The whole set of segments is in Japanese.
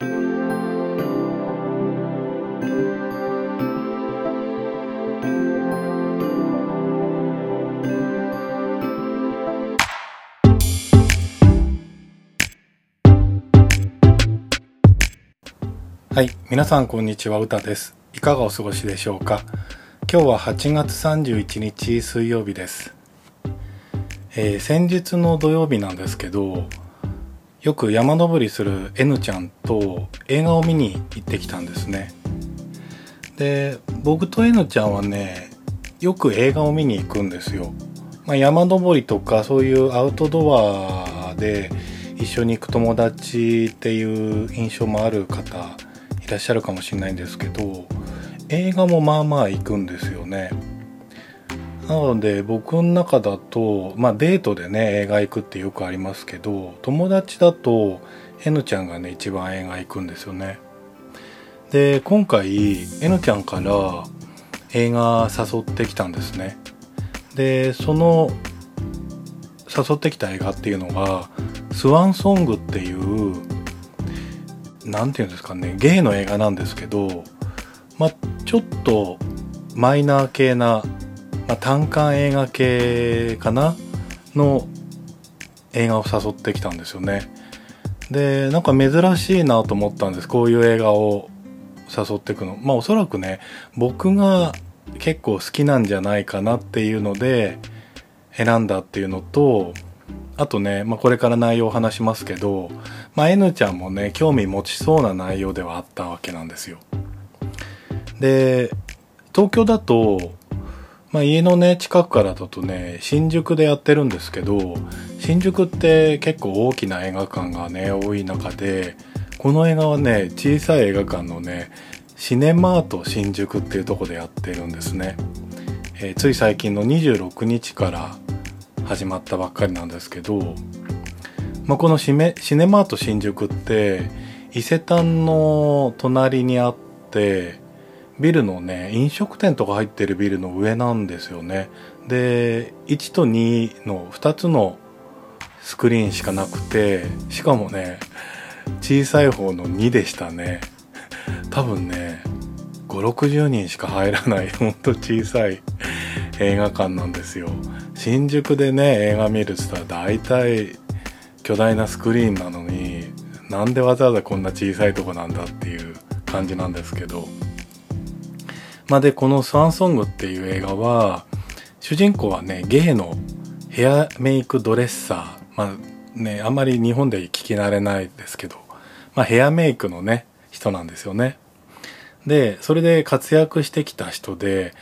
はい皆さんこんにちは歌です。いかがお過ごしでしょうか？今日は8月31日水曜日です、えー先日の土曜日なんですけどよく山登りする N ちゃんと映画を見に行ってきたんですね。で僕と N ちゃんはねよく映画を見に行くんですよ、まあ、山登りとかそういうアウトドアで一緒に行く友達っていう印象もある方いらっしゃるかもしれないんですけど映画もまあまあ行くんですよね。なので僕の中だとまあデートでね映画行くってよくありますけど友達だと N ちゃんがね一番映画行くんですよね。で今回 N ちゃんから映画誘ってきたんですね。でその誘ってきた映画っていうのが「スワンソング」っていう何て言うんですかねゲイの映画なんですけどまあちょっとマイナー系な、まあ、単館映画系かなの映画を誘ってきたんですよね。でなんか珍しいなと思ったんです。こういう映画を誘ってくの。まあおそらくね僕が結構好きなんじゃないかなっていうので選んだっていうのとあとね、まあ、これから内容を話しますけど、まあ、N ちゃんもね興味持ちそうな内容ではあったわけなんですよ。で東京だと、まあ、家のね近くからだとね新宿でやってるんですけど新宿って結構大きな映画館がね多い中でこの映画はね小さい映画館のねシネマート新宿っていうとこでやってるんですね、えーつい最近の26日から始まったばっかりなんですけど、まあ、このシメシネマート新宿って伊勢丹の隣にあってビルのね飲食店とか入ってるビルの上なんですよね。で1と2の2つのスクリーンしかなくてしかもね小さい方の2でしたね。多分ね560人しか入らないほんと小さい映画館なんですよ。新宿でね映画見るっつったら大体巨大なスクリーンなのになんでわざわざこんな小さいとこなんだっていう感じなんですけど。まあでこの「スワンソング」っていう映画は主人公はねゲイのヘアメイクドレッサー。まあねあんまり日本で聞き慣れないですけど、まあ、ヘアメイクのね人なんですよね。でそれで活躍してきた人で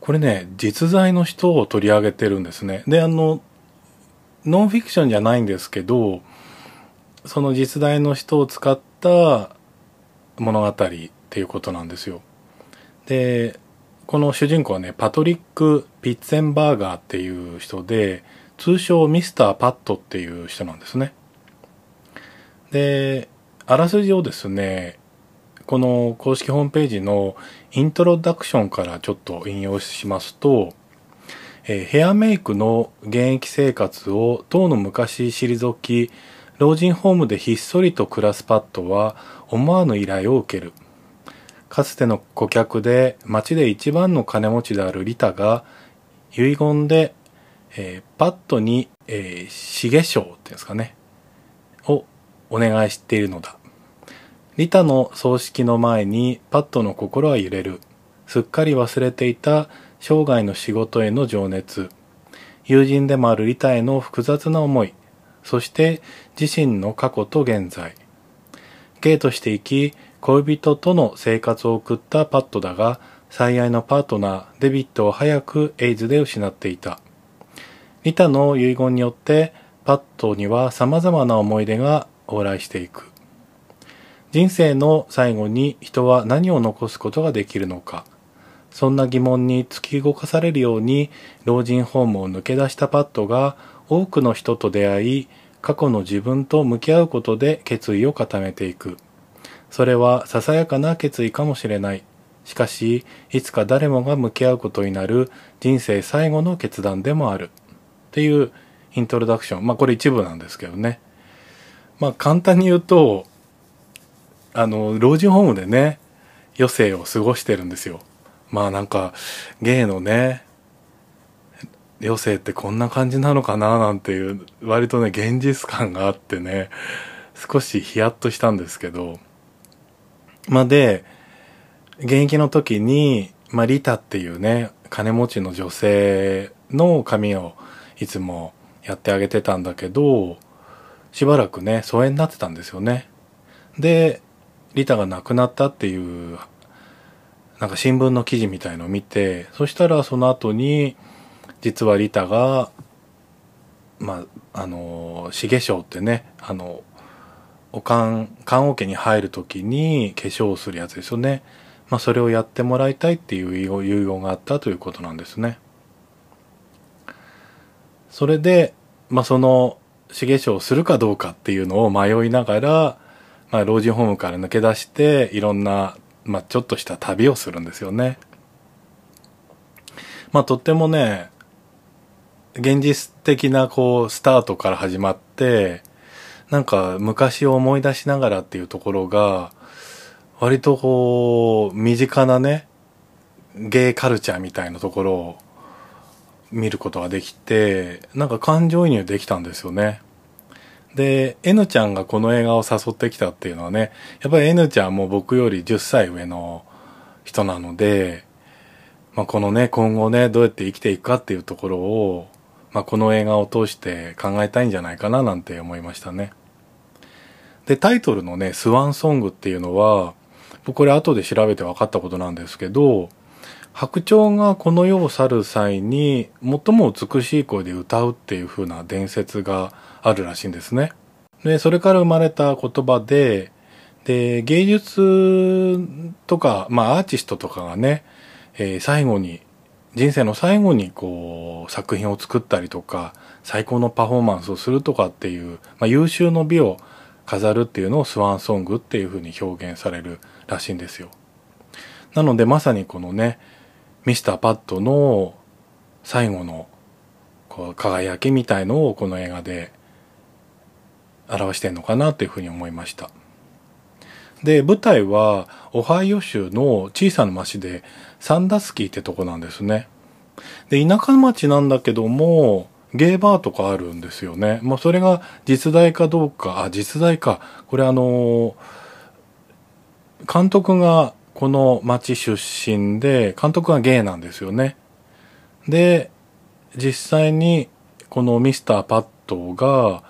これね実在の人を取り上げてるんですね。であのノンフィクションじゃないんですけどその実在の人を使った物語っていうことなんですよ。でこの主人公はねパトリック・ピッツェンバーガーっていう人で通称ミスター・パットっていう人なんですね。であらすじをですねこの公式ホームページのイントロダクションからちょっと引用しますと、えーヘアメイクの現役生活を当の昔退き老人ホームでひっそりと暮らすパッドは思わぬ依頼を受ける。かつての顧客で町で一番の金持ちであるリタが遺言で、えーパッドに、えー、重賞っていうんですかねをお願いしているのだ。リタの葬式の前にパッドの心は揺れる。すっかり忘れていた生涯の仕事への情熱。友人でもあるリタへの複雑な思い。そして自身の過去と現在。ゲイとして生き恋人との生活を送ったパッドだが最愛のパートナーデビッドを早くエイズで失っていた。リタの遺言によってパッドには様々な思い出が往来していく。人生の最後に人は何を残すことができるのか。そんな疑問に突き動かされるように老人ホームを抜け出したパッドが多くの人と出会い過去の自分と向き合うことで決意を固めていく。それはささやかな決意かもしれない。しかしいつか誰もが向き合うことになる人生最後の決断でもある。っていうイントロダクション。まあこれ一部なんですけどね。まあ簡単に言うとあの老人ホームでね余生を過ごしてるんですよ。まあなんかゲイのね余生ってこんな感じなのかななんていう割とね現実感があってね少しヒヤッとしたんですけど。まで現役の時に、まあ、リタっていうね金持ちの女性の髪をいつもやってあげてたんだけどしばらくね疎遠になってたんですよね。でリタが亡くなったっていうなんか新聞の記事みたいのを見てそしたらその後に実はリタがまああの重章ってねあのおかん棺桶に入る時に化粧をするやつですよね。まあそれをやってもらいたいっていう遺言があったということなんですね。それでまあその重章をするかどうかっていうのを迷いながら、まあ、老人ホームから抜け出していろんな、まあ、ちょっとした旅をするんですよね。まあとってもね現実的なこうスタートから始まってなんか昔を思い出しながらっていうところが割とこう身近なねゲイカルチャーみたいなところを見ることができてなんか感情移入できたんですよね。で N ちゃんがこの映画を誘ってきたっていうのはねやっぱり N ちゃんも僕より10歳上の人なので、まあ、このね今後ねどうやって生きていくかっていうところをまあ、この映画を通して考えたいんじゃないかななんて思いましたね。で、タイトルのね、スワンソングっていうのは、僕これ後で調べて分かったことなんですけど、白鳥がこの世を去る際に最も美しい声で歌うっていう風な伝説があるらしいんですね。で、それから生まれた言葉で、で、芸術とか、まあアーティストとかがね、えー、最後に人生の最後にこう作品を作ったりとか最高のパフォーマンスをするとかっていう、まあ、優秀の美を飾るっていうのをスワンソングっていうふうに表現されるらしいんですよ。なのでまさにこのねミスターパッドの最後のこう輝きみたいのをこの映画で表してんのかなというふうに思いました。で舞台はオハイオ州の小さな町でサンダスキーってとこなんですね。で、田舎町なんだけども、ゲーバーとかあるんですよね。もうそれが実在かどうか、あ、実在か。これあの監督がこの町出身で、監督がゲイなんですよね。で、実際にこのミスターパッドが、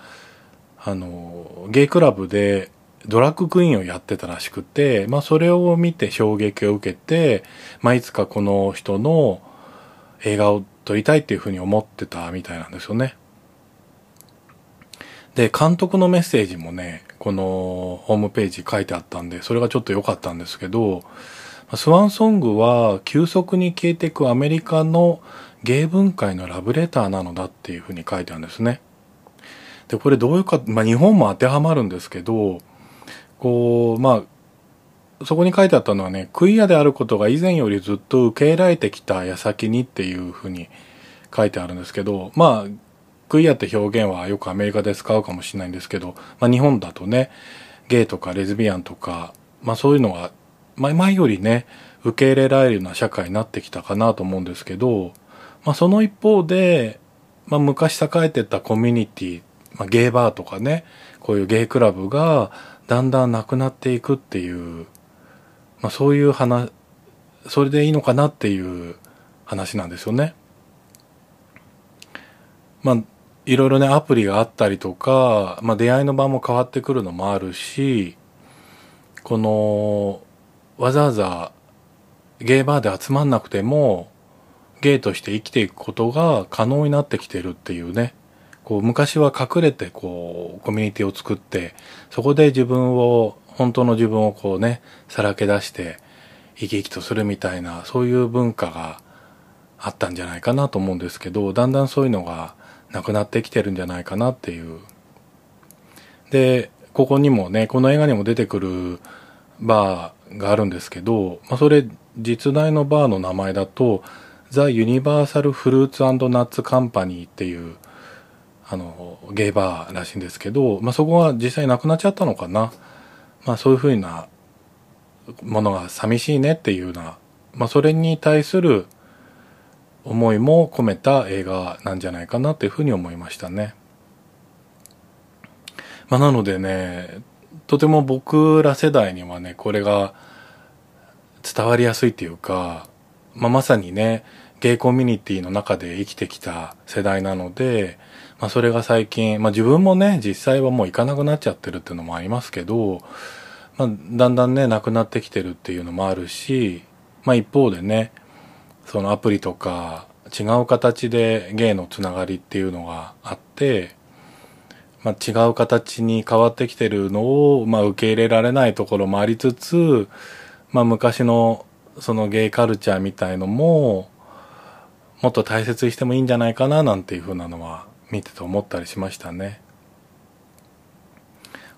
あの、ゲイクラブでドラッグクイーンをやってたらしくて、まあそれを見て衝撃を受けて、まあいつかこの人の映画を撮りたいっていうふうに思ってたみたいなんですよね。で、監督のメッセージもね、このホームページ書いてあったんで、それがちょっと良かったんですけど、スワンソングは急速に消えていくアメリカの芸文界のラブレターなのだっていうふうに書いてあるんですね。で、これどういうか、まあ日本も当てはまるんですけど、こう、まあ、そこに書いてあったのはね、クイアであることが以前よりずっと受け入れられてきた矢先にっていうふうに書いてあるんですけど、まあ、クイアって表現はよくアメリカで使うかもしれないんですけど、まあ日本だとね、ゲイとかレズビアンとか、まあそういうのは、前よりね、受け入れられるような社会になってきたかなと思うんですけど、まあその一方で、まあ昔栄えてたコミュニティ、まあゲイバーとかね、こういうゲイクラブが、だんだんなくなっていくっていう、まあ、そういう話それでいいのかなっていう話なんですよね。まあいろいろねアプリがあったりとか、まあ、出会いの場も変わってくるのもあるしこのわざわざゲイバーで集まんなくてもゲイとして生きていくことが可能になってきてるっていうねこう昔は隠れてこうコミュニティを作ってそこで自分を本当の自分をこうねさらけ出して生き生きとするみたいなそういう文化があったんじゃないかなと思うんですけどだんだんそういうのがなくなってきてるんじゃないかなっていう。でここにもねこの映画にも出てくるバーがあるんですけど、まあ、それ実在のバーの名前だとザ・ユニバーサル・フルーツナッツ・カンパニーっていうあのゲイバーらしいんですけど、まあ、そこは実際なくなっちゃったのかな、まあ、そういうふうなものが寂しいねっていうような、まあ、それに対する思いも込めた映画なんじゃないかなというふうに思いましたね。まあ、なのでね、とても僕ら世代にはね、これが伝わりやすいっていうか、まあ、まさにね、ゲイコミュニティの中で生きてきた世代なので、まあ、それが最近、まあ、自分もね、実際はもう行かなくなっちゃってるっていうのもありますけど、まあ、だんだんね、なくなってきてるっていうのもあるし、まあ、一方でね、そのアプリとか違う形でゲイのつながりっていうのがあって、まあ、違う形に変わってきてるのを、まあ、受け入れられないところもありつつ、まあ、昔のそのゲイカルチャーみたいのももっと大切にしてもいいんじゃないかななんていうふうなのは見てて思ったりしましたね。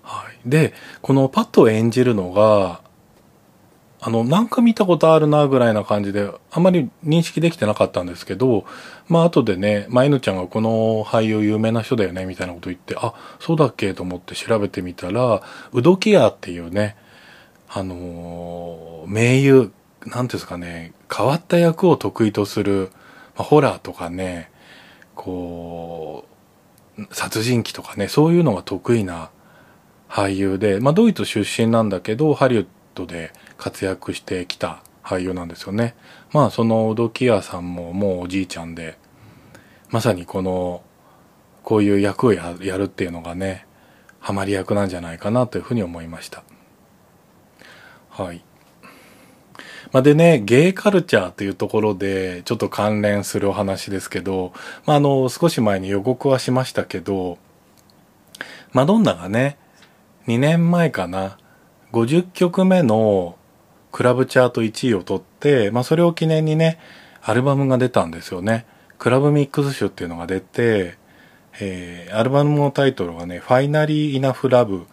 はい、でこのパットを演じるのがあの、なんか見たことあるなぐらいな感じで、あまり認識できてなかったんですけど、まあ後でね、まあ、犬ちゃんがこの俳優有名な人だよね、みたいなこと言って、あ、そうだっけと思って調べてみたら、ウドキアっていうね、あのー、名優、なんていうんですかね、変わった役を得意とする、まあ、ホラーとかね、こう、殺人鬼とかね、そういうのが得意な俳優で、まあドイツ出身なんだけど、ハリウッドで活躍してきた俳優なんですよね。まあそのオドキアさんももうおじいちゃんで、まさにこの、こういう役をやるっていうのがね、ハマり役なんじゃないかなというふうに思いました。はい。まあ、でね、ゲイカルチャーというところでちょっと関連するお話ですけど、まあ、あの、少し前に予告はしましたけど、マドンナがね、2年前かな、50曲目のクラブチャート1位を取って、まあそれを記念にね、アルバムが出たんですよね。クラブミックス集っていうのが出て、えー、アルバムのタイトルがね、ファイナリー・イナフ・ラブ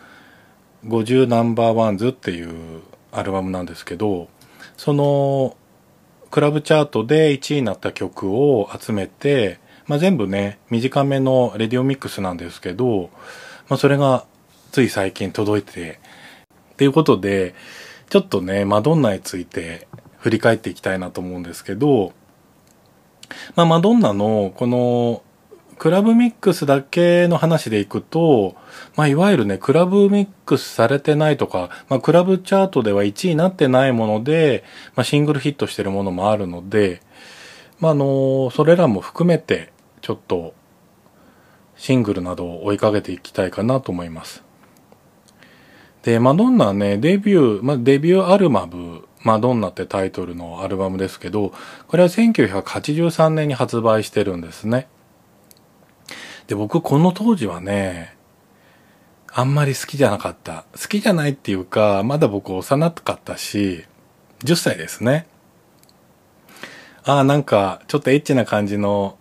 50ナンバーワンズっていうアルバムなんですけど、そのクラブチャートで1位になった曲を集めて、まあ、全部ね、短めのレディオミックスなんですけど、まあ、それがつい最近届いて、っていうことで、ちょっとね、マドンナについて振り返っていきたいなと思うんですけど、まあ、マドンナのこのクラブミックスだけの話でいくと、まあ、いわゆるね、クラブミックスされてないとか、まあ、クラブチャートでは1位になってないもので、まあ、シングルヒットしてるものもあるので、まあ、あの、それらも含めて、ちょっと、シングルなどを追いかけていきたいかなと思います。で、マドンナはね、デビュー、まあ、デビューアルバム、マドンナってタイトルのアルバムですけど、これは1983年に発売してるんですね。で、僕この当時はね、あんまり好きじゃなかった。好きじゃないっていうか、まだ僕幼かったし、10歳ですね。ああ、なんか、ちょっとエッチな感じの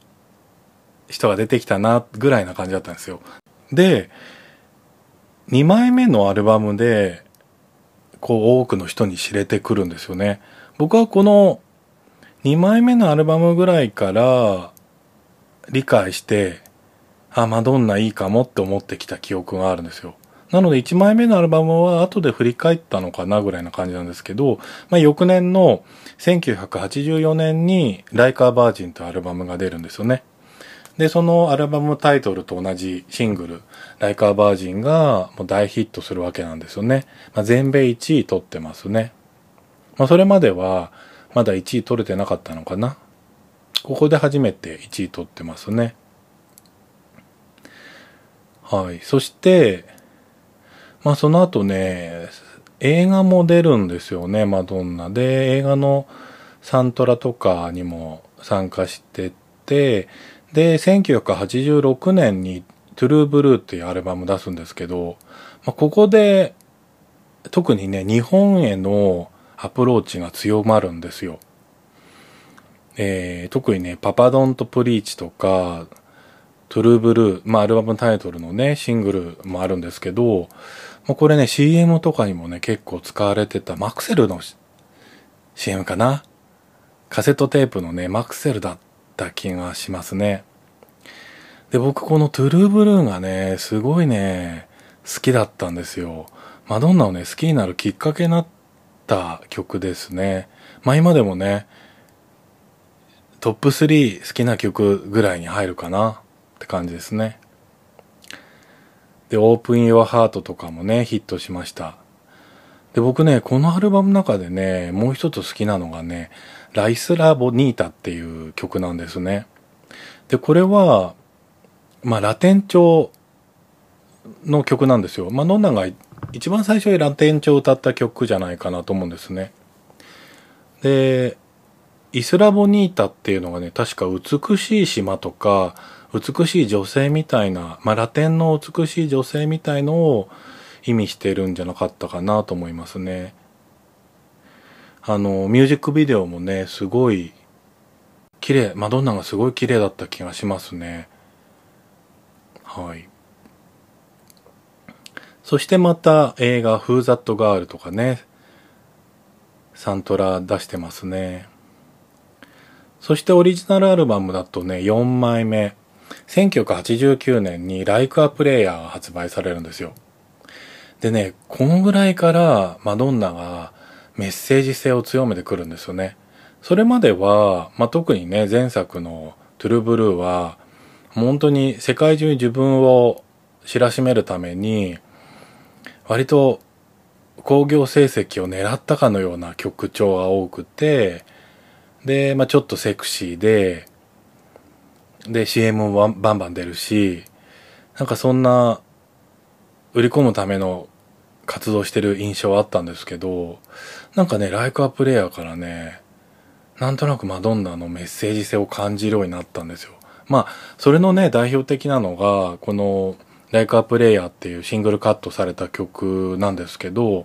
人が出てきたな、ぐらいな感じだったんですよ。で、2枚目のアルバムで、こう多くの人に知れてくるんですよね。僕はこの2枚目のアルバムぐらいから理解して、あ、マドンナいいかもって思ってきた記憶があるんですよ。なので1枚目のアルバムは後で振り返ったのかなぐらいな感じなんですけど、まあ、翌年の1984年にライカーバージンというアルバムが出るんですよね。で、そのアルバムタイトルと同じシングル、ライカーバージンがもう大ヒットするわけなんですよね。まあ、全米1位取ってますね。まあ、それまではまだ1位取れてなかったのかな。ここで初めて1位取ってますね。はい。そして、まあその後ね、映画も出るんですよね、マドンナで。映画のサントラとかにも参加してて、で、1986年にトゥルーブルーっていうアルバム出すんですけど、まあ、ここで特にね、日本へのアプローチが強まるんですよ。えー、特にね、パパドンとプリーチとか、トゥルーブルー、まあアルバムタイトルのね、シングルもあるんですけど、まあ、これね、CM とかにもね、結構使われてたマクセルの CM かな？カセットテープのね、マクセルだった気がしますね。で、僕このトゥルーブルーがね、すごいね、好きだったんですよ。マドンナをね、好きになるきっかけになったった曲ですね。まあ今でもね、トップ3好きな曲ぐらいに入るかなって感じですね。で、Open Your Heart とかもね、ヒットしました。で、僕ね、このアルバムの中でね、もう一つ好きなのがね、ライスラ・ボニータっていう曲なんですね。で、これは、まあ、ラテン調の曲なんですよ。まあ、ノンナが一番最初にラテン調を歌った曲じゃないかなと思うんですね。で、イスラ・ボニータっていうのがね、確か美しい島とか、美しい女性みたいな、まあ、ラテンの美しい女性みたいのを意味してるんじゃなかったかなと思いますね。あの、ミュージックビデオもね、すごい綺麗、マドンナがすごい綺麗だった気がしますね。はい。そしてまた映画、フーザットガールとかね、サントラ出してますね。そしてオリジナルアルバムだとね、4枚目。1989年に Like a Player が発売されるんですよ。でね、このぐらいからマドンナがメッセージ性を強めてくるんですよね。それまでは、まあ、特にね、前作のトゥルブルーは、本当に世界中に自分を知らしめるために、割と興行成績を狙ったかのような曲調が多くて、で、まあ、ちょっとセクシーで、で、CM もバンバン出るし、なんかそんな、売り込むための活動してる印象はあったんですけど、なんかね、ライクアプレイヤーからね、なんとなくマドンナのメッセージ性を感じるようになったんですよ。まあ、それのね、代表的なのが、この、ライクアプレイヤーっていうシングルカットされた曲なんですけど、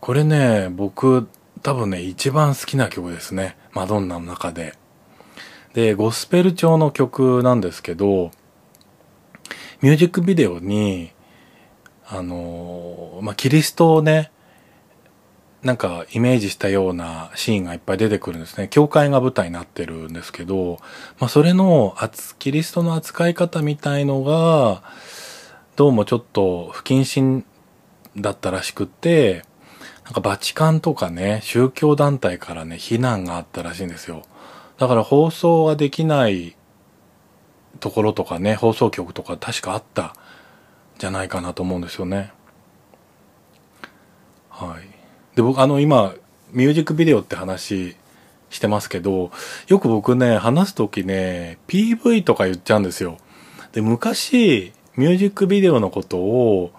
これね、僕、多分ね、一番好きな曲ですね。マドンナの中で。で、ゴスペル調の曲なんですけど、ミュージックビデオに、あの、まあ、キリストをね、なんかイメージしたようなシーンがいっぱい出てくるんですね。教会が舞台になってるんですけど、まあ、それのキリストの扱い方みたいのが、どうもちょっと不謹慎だったらしくて、なんかバチカンとかね、宗教団体からね、非難があったらしいんですよ。だから放送ができないところとかね、放送局とか確かあったじゃないかなと思うんですよね。はい。で、僕、あの、今、ミュージックビデオって話してますけど、よく僕ね、話すときね、PV とか言っちゃうんですよ。で、昔、ミュージックビデオのことを、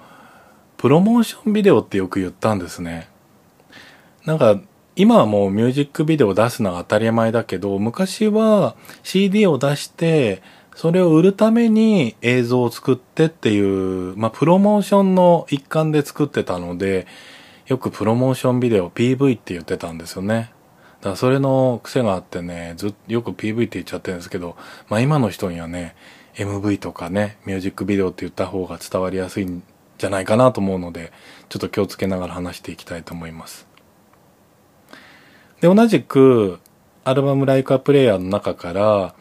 プロモーションビデオってよく言ったんですね。なんか、今はもうミュージックビデオを出すのは当たり前だけど、昔は CD を出して、それを売るために映像を作ってっていう、まあ、プロモーションの一環で作ってたので、よくプロモーションビデオ PV って言ってたんですよね。だからそれの癖があってね、ずよく PV って言っちゃってるんですけど、まあ今の人にはね、MV とかね、ミュージックビデオって言った方が伝わりやすいんじゃないかなと思うので、ちょっと気をつけながら話していきたいと思います。で、同じく、アルバムライクアプレイヤーの中から、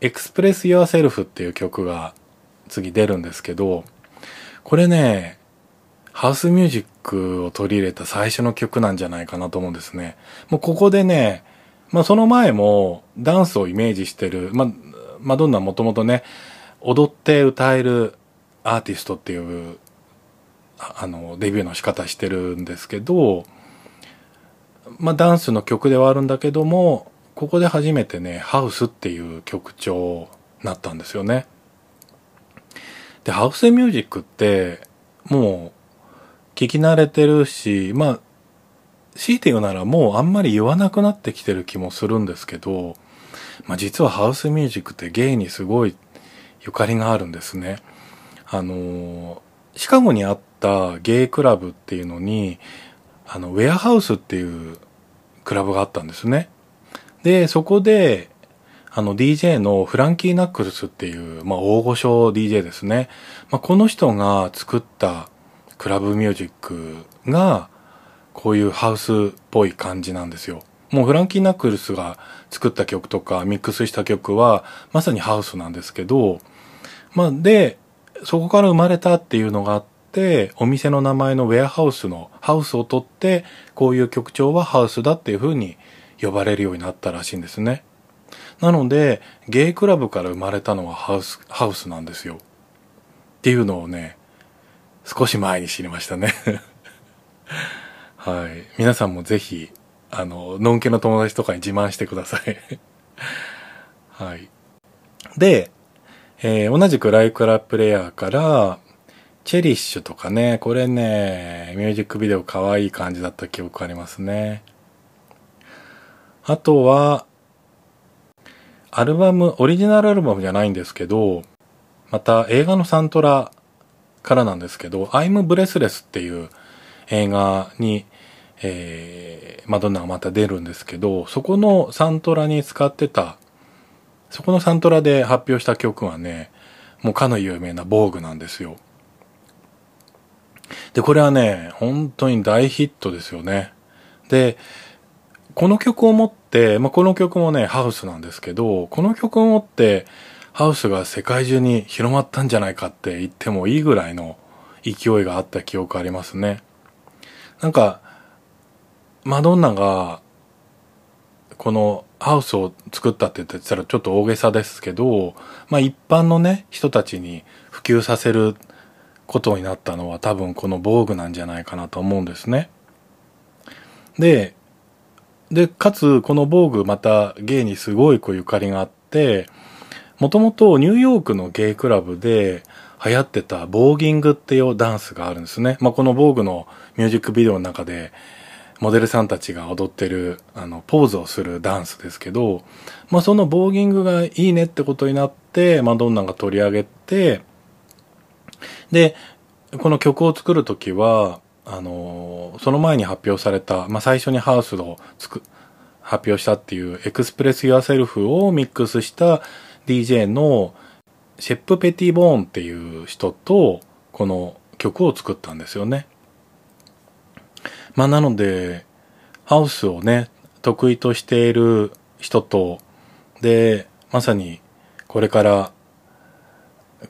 Express Yourself っていう曲が次出るんですけど、これね、ハウスミュージックを取り入れた最初の曲なんじゃないかなと思うんですね。もうここでね、まあその前もダンスをイメージしてる、まあ、マドンナもともとね、踊って歌えるアーティストっていう、あの、デビューの仕方してるんですけど、まあダンスの曲ではあるんだけども、ここで初めてね、ハウスっていう曲調になったんですよね。で、ハウスミュージックって、もう聞き慣れてるし、まあ、強いて言うならもうあんまり言わなくなってきてる気もするんですけど、まあ実はハウスミュージックってゲイにすごいゆかりがあるんですね。あの、シカゴにあったゲイクラブっていうのに、あの、ウェアハウスっていうクラブがあったんですね。で、そこで、あの DJ のフランキー・ナックルスっていう、まあ大御所 DJ ですね。まあこの人が作ったクラブミュージックがこういうハウスっぽい感じなんですよ。もうフランキー・ナックルスが作った曲とかミックスした曲はまさにハウスなんですけど、まあで、そこから生まれたっていうのがあって、お店の名前のウェアハウスのハウスを取って、こういう曲調はハウスだっていう風に呼ばれるようになったらしいんですね。なので、ゲイクラブから生まれたのはハウス、ハウスなんですよ。っていうのをね、少し前に知りましたね はい。皆さんもぜひ、あの、のんけの友達とかに自慢してください はい。で、えー、同じくライクラプレイヤーから、チェリッシュとかね、これね、ミュージックビデオ可愛い感じだった記憶ありますね。あとは、アルバム、オリジナルアルバムじゃないんですけど、また映画のサントラからなんですけど、I'm Breathless っていう映画に、えー、マドンナがまた出るんですけど、そこのサントラに使ってた、そこのサントラで発表した曲はね、もうかの有名な防具なんですよ。で、これはね、本当に大ヒットですよね。で、この曲を持って、まあ、この曲もね、ハウスなんですけど、この曲を持って、ハウスが世界中に広まったんじゃないかって言ってもいいぐらいの勢いがあった記憶ありますね。なんか、マドンナが、このハウスを作ったって言ったらちょっと大げさですけど、まあ一般のね、人たちに普及させることになったのは多分この防具なんじゃないかなと思うんですね。で、で、かつこの防具また芸にすごいこうゆかりがあって、もともとニューヨークのゲイクラブで流行ってたボーギングっていうダンスがあるんですね。まあ、この防具のミュージックビデオの中でモデルさんたちが踊ってる、あの、ポーズをするダンスですけど、まあ、その voguing がいいねってことになって、マドンナが取り上げて、で、この曲を作るときは、あの、その前に発表された、まあ、最初にハウスをつく、発表したっていう Express Yourself をミックスした DJ のシェップ・ペティボーンっていう人とこの曲を作ったんですよね。まあなので、ハウスをね、得意としている人と、で、まさにこれから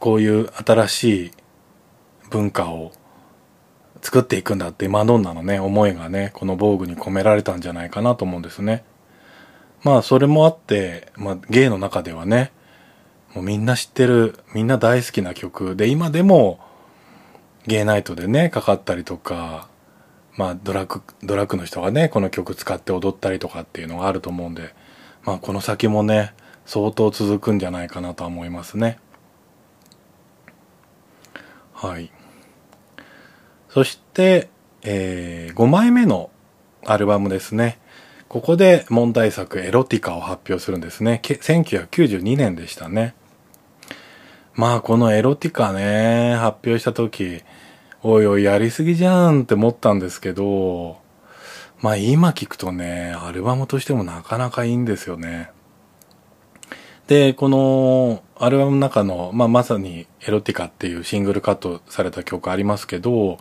こういう新しい文化を作っていくんだってマドンナのね、思いがね、この防具に込められたんじゃないかなと思うんですね。まあそれもあって、まあ芸の中ではね、もうみんな知ってる、みんな大好きな曲で、今でもゲイナイトでね、かかったりとか、まあドラッグ、ドラッグの人がね、この曲使って踊ったりとかっていうのがあると思うんで、まあこの先もね、相当続くんじゃないかなとは思いますね。はい。そして、えー、5枚目のアルバムですね。ここで問題作エロティカを発表するんですね。1992年でしたね。まあこのエロティカね、発表した時、おいおいやりすぎじゃんって思ったんですけど、まあ今聞くとね、アルバムとしてもなかなかいいんですよね。で、このアルバムの中の、まあ、まさにエロティカっていうシングルカットされた曲ありますけど、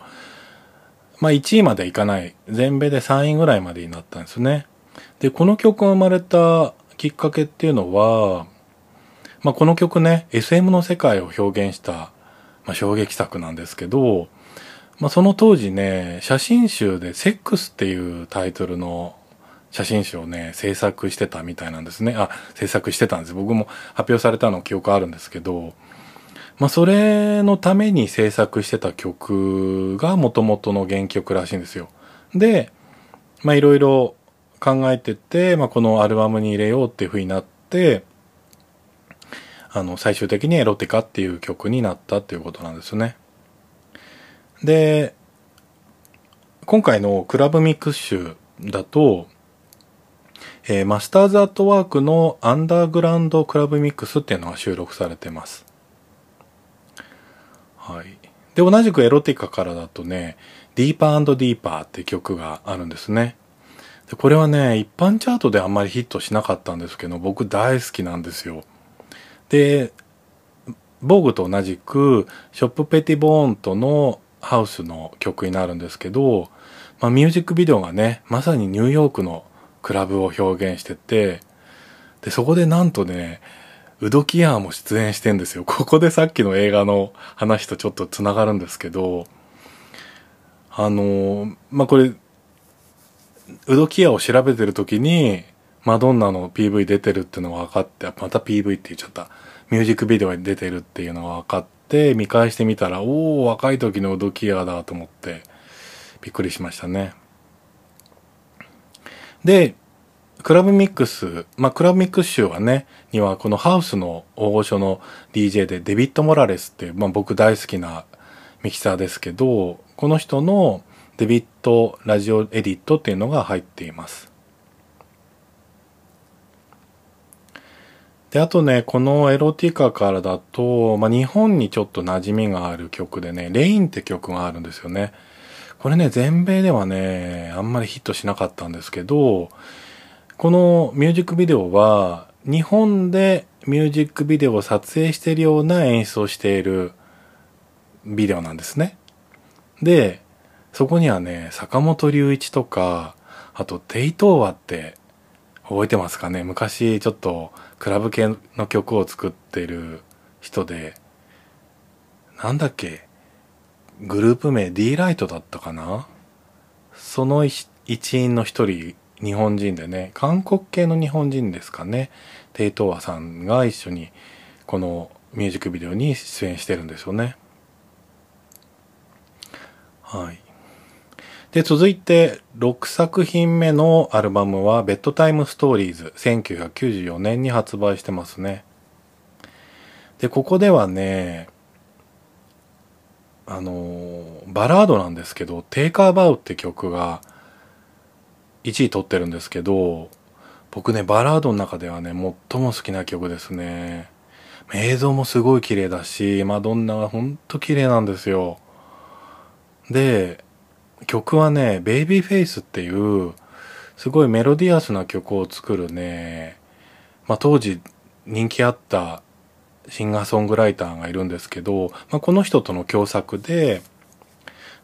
まあ、1位までいかない、全米で3位ぐらいまでになったんですね。で、この曲が生まれたきっかけっていうのは、まあ、この曲ね、SM の世界を表現した、まあ、衝撃作なんですけど、まあ、その当時ね、写真集でセックスっていうタイトルの写真集をね、制作してたみたいなんですね。あ、制作してたんです。僕も発表されたの記憶あるんですけど、まあ、それのために制作してた曲が元々の原曲らしいんですよ。で、まあ、いろいろ考えてて、まあ、このアルバムに入れようっていう風になって、あの、最終的にエロティカっていう曲になったっていうことなんですね。で、今回のクラブミックス集だと、えー、マスターズアットワークのアンダーグラウンドクラブミックスっていうのが収録されてます。はい。で、同じくエロティカからだとね、ディーパーディーパーって曲があるんですね。で、これはね、一般チャートであんまりヒットしなかったんですけど、僕大好きなんですよ。で、ボーグと同じく、ショップペティボーンとのハウスの曲になるんですけど、まあ、ミュージックビデオがね、まさにニューヨークのクラブを表現してて、で、そこでなんとね、ウドキアーも出演してんですよ。ここでさっきの映画の話とちょっと繋がるんですけど、あのまあこれウドキアを調べてる時にマドンナの PV 出てるっていうのが分かってまた PV って言っちゃったミュージックビデオに出てるっていうのが分かって見返してみたらおお若い時のウドキアだと思ってびっくりしましたねでクラブミックス、まあ、クラブミックス集はね、にはこのハウスの大御所の DJ でデビッド・モラレスっていう、まあ、僕大好きなミキサーですけど、この人のデビッドラジオエディットっていうのが入っています。で、あとね、このエロティカからだと、まあ、日本にちょっと馴染みがある曲でね、レインって曲があるんですよね。これね、全米ではね、あんまりヒットしなかったんですけど、このミュージックビデオは、日本でミュージックビデオを撮影しているような演出をしているビデオなんですね。で、そこにはね、坂本龍一とか、あと、テイトーワって覚えてますかね？昔ちょっとクラブ系の曲を作ってる人で、なんだっけ？グループ名 D ライトだったかな？その一員の一人日本人でね。韓国系の日本人ですかね。テイトーアさんが一緒にこのミュージックビデオに出演してるんですよね。はい。で続いて6作品目のアルバムは「ベッドタイムストーリーズ」1994年に発売してますね。でここではねあのバラードなんですけど「テイカーバウ」って曲が1位取ってるんですけど、僕ね、バラードの中ではね、最も好きな曲ですね。映像もすごい綺麗だし、マドンナがほんと綺麗なんですよ。で、曲はね、ベイビーフェイスっていう、すごいメロディアスな曲を作るね、まあ当時人気あったシンガーソングライターがいるんですけど、まあ、この人との共作で、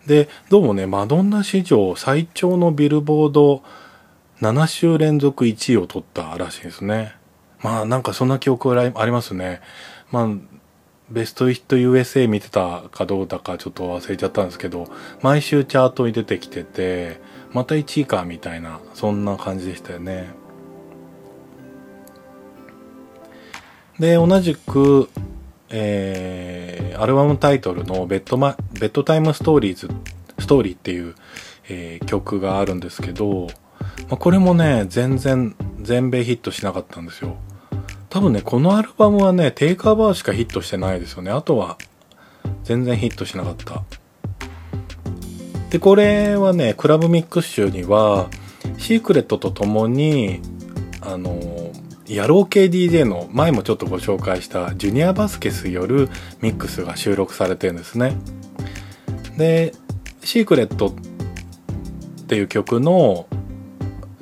で、どうもね、マドンナ史上最長のビルボード7週連続1位を取ったらしいですね。まあなんかそんな記憶ありますね。まあ、ベストヒット USA 見てたかどうだかちょっと忘れちゃったんですけど、毎週チャートに出てきてて、また1位かみたいな、そんな感じでしたよね。で、同じく、えー、アルバムタイトルのベッドマ、ベッドタイムストーリーズ、ストーリーっていう、えー、曲があるんですけど、まあ、これもね、全然全米ヒットしなかったんですよ。多分ね、このアルバムはね、テイカーバーしかヒットしてないですよね。あとは全然ヒットしなかった。で、これはね、クラブミックス集には、シークレットと共に、あの、野郎系 DJ の前もちょっとご紹介したジュニアバスケスよるミックスが収録されてるんですね。で、シークレットっていう曲の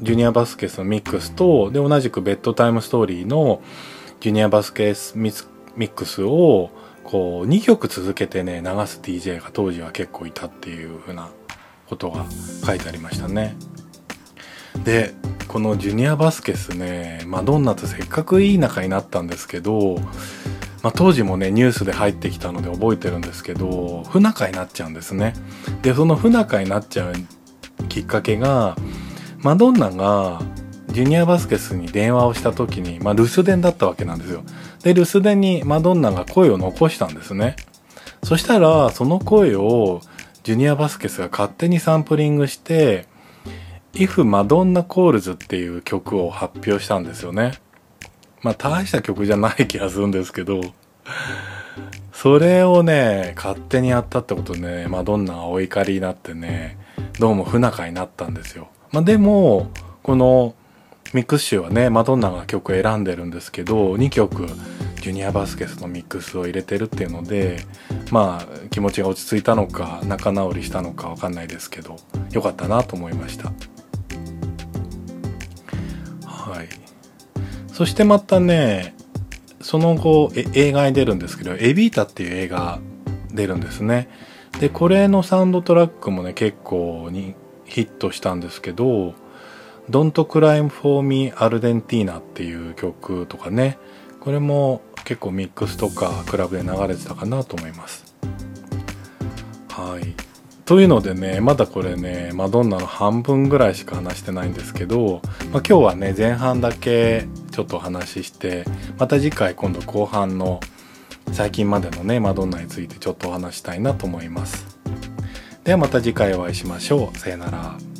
ジュニアバスケスのミックスと、で、同じくベッドタイムストーリーのジュニアバスケスミックスをこう2曲続けてね流す DJ が当時は結構いたっていう風なことが書いてありましたね。でこのジュニアバスケスねマドンナとせっかくいい仲になったんですけど、まあ、当時もねニュースで入ってきたので覚えてるんですけど不仲になっちゃうんですね。でその不仲になっちゃうきっかけがマドンナがジュニアバスケスに電話をした時に、まあ、留守電だったわけなんですよ。で留守電にマドンナが声を残したんですね。そしたらその声をジュニアバスケスが勝手にサンプリングして If Madonna Calls っていう曲を発表したんですよね。まあ大した曲じゃない気がするんですけど、それをね、勝手にやったってことでね、マドンナがお怒りになってね、どうも不仲になったんですよ。まあでも、このミックス集はね、マドンナが曲選んでるんですけど、2曲、ジュニアバスケスのミックスを入れてるっていうので、まあ気持ちが落ち着いたのか、仲直りしたのかわかんないですけど、良かったなと思いました。そしてまたね、その後映画に出るんですけど、エビータっていう映画出るんですね。で、これのサウンドトラックもね、結構にヒットしたんですけど、Don't Cry for Me Argentina っていう曲とかね、これも結構ミックスとかクラブで流れてたかなと思います。はい。というのでねまだこれねマドンナの半分ぐらいしか話してないんですけど、まあ、今日はね前半だけちょっとお話ししてまた次回今度後半の最近までのねマドンナについてちょっとお話したいなと思います。ではまた次回お会いしましょう。さよなら。